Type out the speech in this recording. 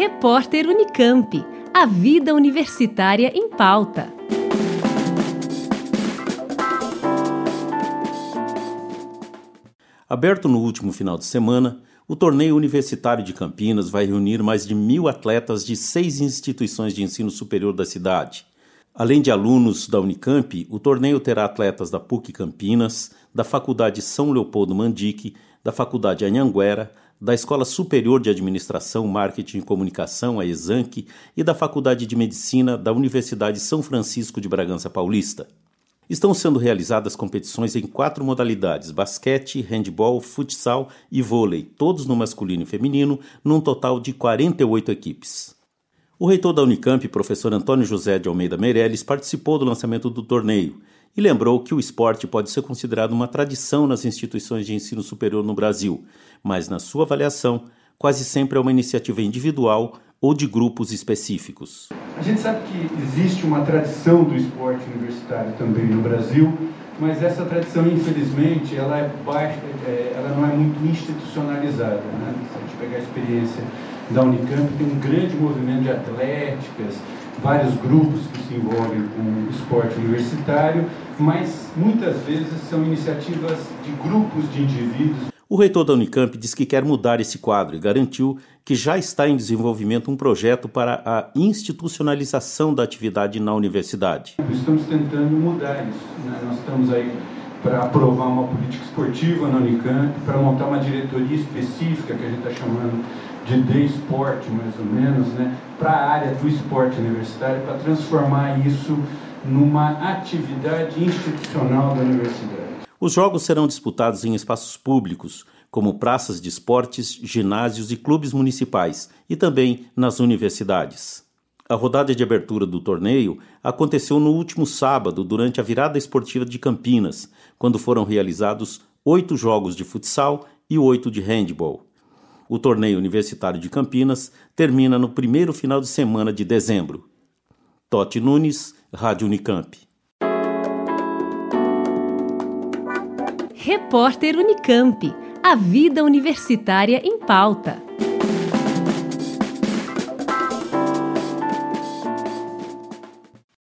Repórter Unicamp. A vida universitária em pauta. Aberto no último final de semana, o torneio universitário de Campinas vai reunir mais de mil atletas de seis instituições de ensino superior da cidade. Além de alunos da Unicamp, o torneio terá atletas da PUC Campinas, da Faculdade São Leopoldo Mandique, da Faculdade Anhanguera, da Escola Superior de Administração, Marketing e Comunicação, a ESANC, e da Faculdade de Medicina da Universidade São Francisco de Bragança Paulista. Estão sendo realizadas competições em quatro modalidades: basquete, handball, futsal e vôlei, todos no masculino e feminino, num total de 48 equipes. O reitor da Unicamp, professor Antônio José de Almeida Meirelles, participou do lançamento do torneio e lembrou que o esporte pode ser considerado uma tradição nas instituições de ensino superior no Brasil, mas, na sua avaliação, quase sempre é uma iniciativa individual ou de grupos específicos. A gente sabe que existe uma tradição do esporte universitário também no Brasil, mas essa tradição, infelizmente, ela, é baixa, é, ela não é muito institucionalizada. Né? Se a gente pegar a experiência da Unicamp, tem um grande movimento de atléticas, vários grupos que se envolvem com esporte universitário, mas muitas vezes são iniciativas de grupos de indivíduos. O reitor da Unicamp diz que quer mudar esse quadro e garantiu que já está em desenvolvimento um projeto para a institucionalização da atividade na universidade. Estamos tentando mudar isso. Né? Nós estamos aí para aprovar uma política esportiva na Unicamp, para montar uma diretoria específica que a gente está chamando de The Sport, mais ou menos, né, para a área do esporte universitário, para transformar isso numa atividade institucional da universidade. Os jogos serão disputados em espaços públicos, como praças de esportes, ginásios e clubes municipais, e também nas universidades. A rodada de abertura do torneio aconteceu no último sábado, durante a virada esportiva de Campinas, quando foram realizados oito jogos de futsal e oito de handball. O torneio universitário de Campinas termina no primeiro final de semana de dezembro. Totti Nunes, Rádio Unicamp. Repórter Unicamp. A vida universitária em pauta.